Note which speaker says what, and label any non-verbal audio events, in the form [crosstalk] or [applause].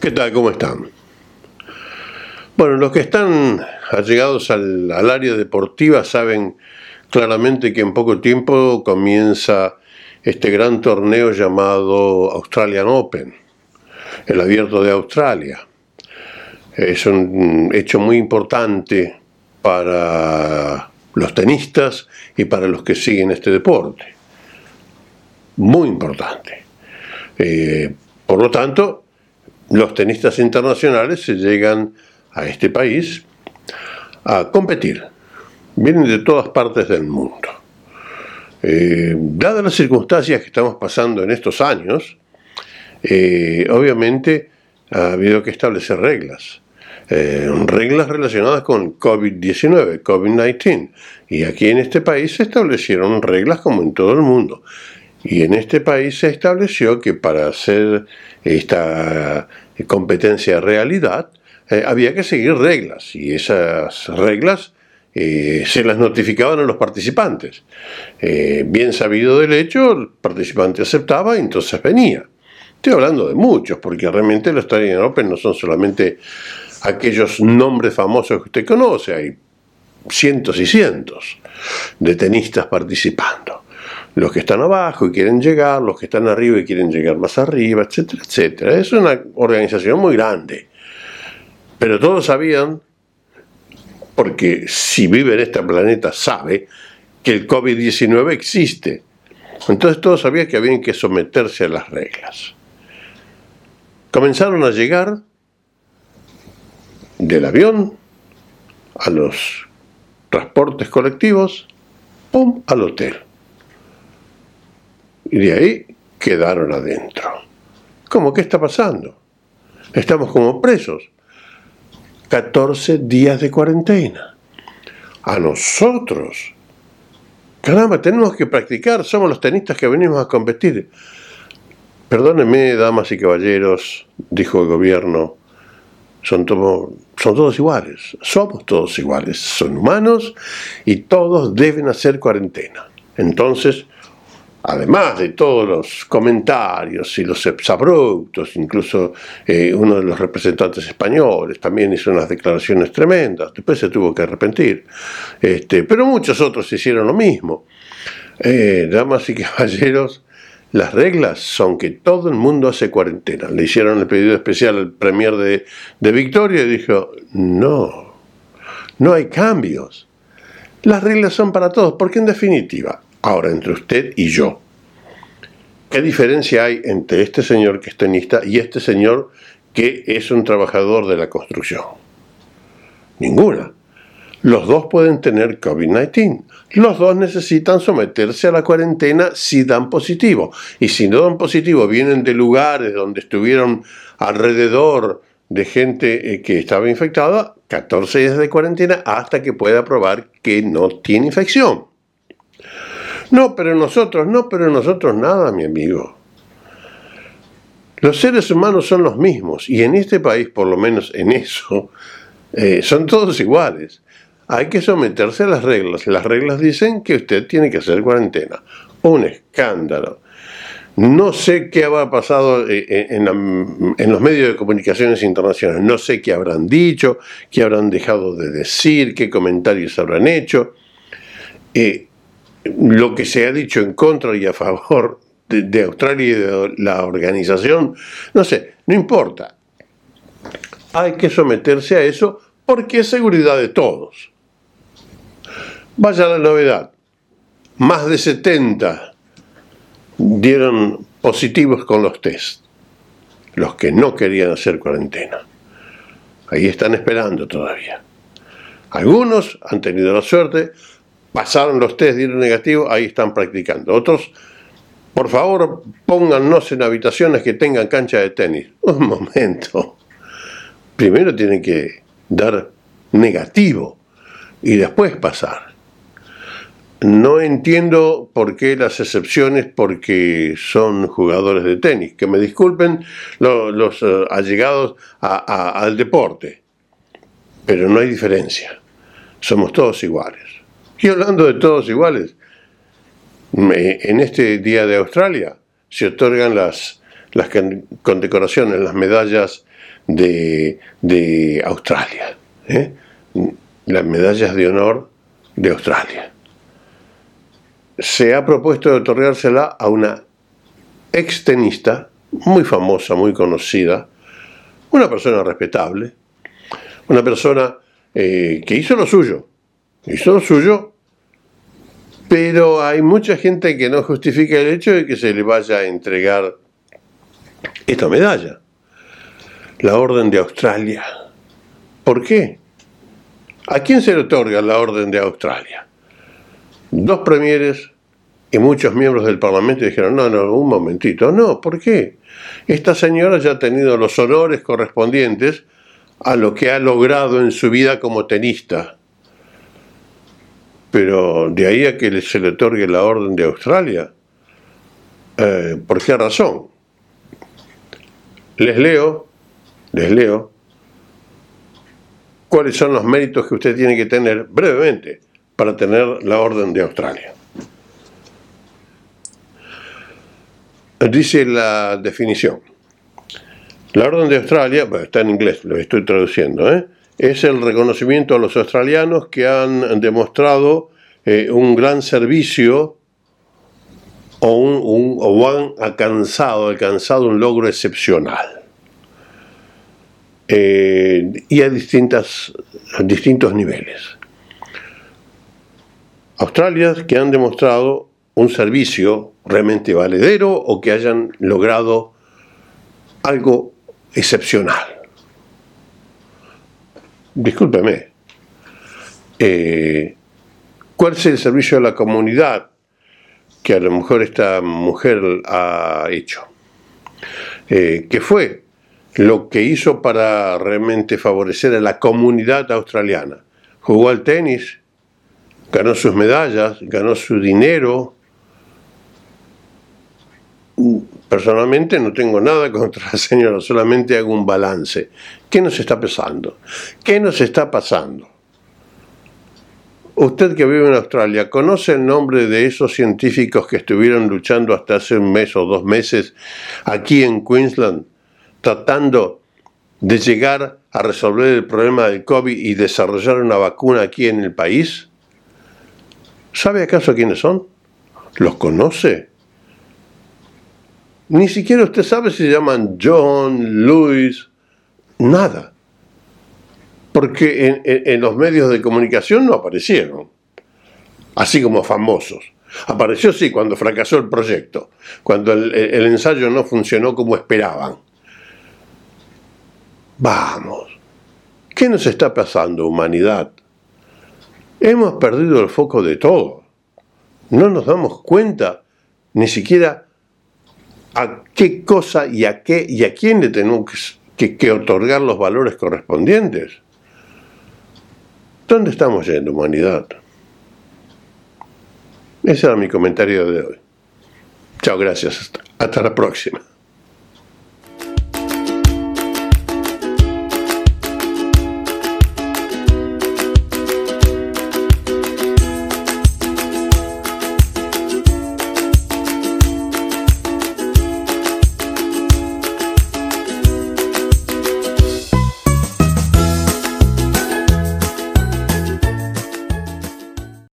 Speaker 1: ¿Qué tal? ¿Cómo están? Bueno, los que están allegados al, área deportiva saben claramente que en poco tiempo comienza este gran torneo llamado Australian Open, el abierto de Australia. Es un hecho muy importante para los tenistas y para los que siguen este deporte. Muy importante. Eh, por lo tanto, los tenistas internacionales se llegan a este país a competir. Vienen de todas partes del mundo. Eh, dadas las circunstancias que estamos pasando en estos años, eh, obviamente ha habido que establecer reglas. Eh, reglas relacionadas con COVID-19, COVID-19. Y aquí en este país se establecieron reglas como en todo el mundo. Y en este país se estableció que para hacer esta competencia realidad, eh, había que seguir reglas y esas reglas eh, se las notificaban a los participantes. Eh, bien sabido del hecho, el participante aceptaba y entonces venía. Estoy hablando de muchos, porque realmente los Australian Open no son solamente aquellos nombres famosos que usted conoce, hay cientos y cientos de tenistas participando. Los que están abajo y quieren llegar, los que están arriba y quieren llegar más arriba, etcétera, etcétera. Es una organización muy grande. Pero todos sabían, porque si vive en este planeta sabe, que el COVID-19 existe. Entonces todos sabían que habían que someterse a las reglas. Comenzaron a llegar del avión a los transportes colectivos, ¡pum!, al hotel. Y de ahí quedaron adentro. ¿Cómo? ¿Qué está pasando? Estamos como presos. 14 días de cuarentena. A nosotros. Caramba, tenemos que practicar, somos los tenistas que venimos a competir. Perdónenme, damas y caballeros, dijo el gobierno, son, son todos iguales, somos todos iguales, son humanos y todos deben hacer cuarentena. Entonces, además de todos los comentarios y los exabruptos, incluso eh, uno de los representantes españoles también hizo unas declaraciones tremendas, después se tuvo que arrepentir, este, pero muchos otros hicieron lo mismo. Eh, damas y [laughs] caballeros, las reglas son que todo el mundo hace cuarentena. Le hicieron el pedido especial al premier de, de Victoria y dijo, no, no hay cambios. Las reglas son para todos, porque en definitiva, Ahora, entre usted y yo, ¿qué diferencia hay entre este señor que es tenista y este señor que es un trabajador de la construcción? Ninguna. Los dos pueden tener COVID-19. Los dos necesitan someterse a la cuarentena si dan positivo. Y si no dan positivo, vienen de lugares donde estuvieron alrededor de gente eh, que estaba infectada, 14 días de cuarentena hasta que pueda probar que no tiene infección. No, pero nosotros, no, pero nosotros nada, mi amigo. Los seres humanos son los mismos y en este país, por lo menos en eso, eh, son todos iguales. Hay que someterse a las reglas. Las reglas dicen que usted tiene que hacer cuarentena. Un escándalo. No sé qué habrá pasado eh, eh, en, los medios de comunicaciones internacionales. No sé qué habrán dicho, qué habrán dejado de decir, qué comentarios habrán hecho lo que se ha dicho en contra y a favor de, Australia y de la organización, no sé, no importa. Hay que someterse a eso porque es seguridad de todos. Vaya la novedad. Más de 70 dieron positivos con los test. Los que no querían hacer cuarentena. Ahí están esperando todavía. Algunos han tenido la suerte, pasaron los test, dieron negativo, ahí están practicando. Otros, por favor, póngannos en habitaciones que tengan cancha de tenis. [laughs] Un momento. Primero tienen que dar negativo y después pasar. No entiendo por qué las excepciones, porque son jugadores de tenis. Que me disculpen los, eh, allegados al deporte, pero no hay diferencia. Somos todos iguales. Y hablando de todos iguales, en este Día de Australia se otorgan las, las condecoraciones, las medallas de, Australia. ¿eh? Las medallas de honor de Australia. Se ha propuesto de otorgársela a una extenista muy famosa, muy conocida, una persona respetable, una persona eh, que hizo lo suyo, hizo lo suyo, pero hay mucha gente que no justifica el hecho de que se le vaya a entregar esta medalla, la Orden de Australia. ¿Por qué? ¿A quién se le otorga la Orden de Australia? Dos premieres y muchos miembros del Parlamento dijeron, no, no, un momentito, no, ¿por qué? Esta señora ya ha tenido los honores correspondientes a lo que ha logrado en su vida como tenista. Pero de ahí a que se le otorgue la Orden de Australia, eh, ¿por qué razón? Les leo, les leo, cuáles son los méritos que usted tiene que tener brevemente para tener la Orden de Australia. Dice la definición. La Orden de Australia, está en inglés, lo estoy traduciendo, ¿eh? Es el reconocimiento a los australianos que han demostrado eh, un gran servicio o, un, han alcanzado, alcanzado un logro excepcional. Eh, y a, distintas, a distintos niveles. Australia que han demostrado un servicio realmente valedero o que hayan logrado algo excepcional. Discúlpeme. Eh, ¿Cuál es el servicio a la comunidad que a lo mejor esta mujer ha hecho? Eh, ¿Qué fue lo que hizo para realmente favorecer a la comunidad australiana? Jugó al tenis, ganó sus medallas, ganó su dinero, Personalmente no tengo nada [laughs] contra la señora, solamente hago un balance. ¿Qué nos está pasando? ¿Qué nos está pasando? Usted que vive en Australia, ¿conoce el nombre de esos científicos que estuvieron luchando hasta hace un mes o dos meses aquí en Queensland, tratando de llegar a resolver el problema del COVID y desarrollar una vacuna aquí en el país? ¿Sabe acaso quiénes son? ¿Los conoce? Ni siquiera usted sabe si se llaman John, Luis, nada. Porque en, los medios de comunicación no aparecieron, así como famosos. Apareció sí cuando fracasó el proyecto, cuando el, el ensayo no funcionó como esperaban. Vamos, ¿qué nos está pasando, humanidad? Hemos perdido el foco de todo. No nos damos cuenta ni siquiera a qué cosa y a qué y a quién le tenemos que, otorgar los valores correspondientes. ¿Dónde estamos yendo, humanidad? Ese era mi comentario de hoy. Chao, gracias. hasta la próxima.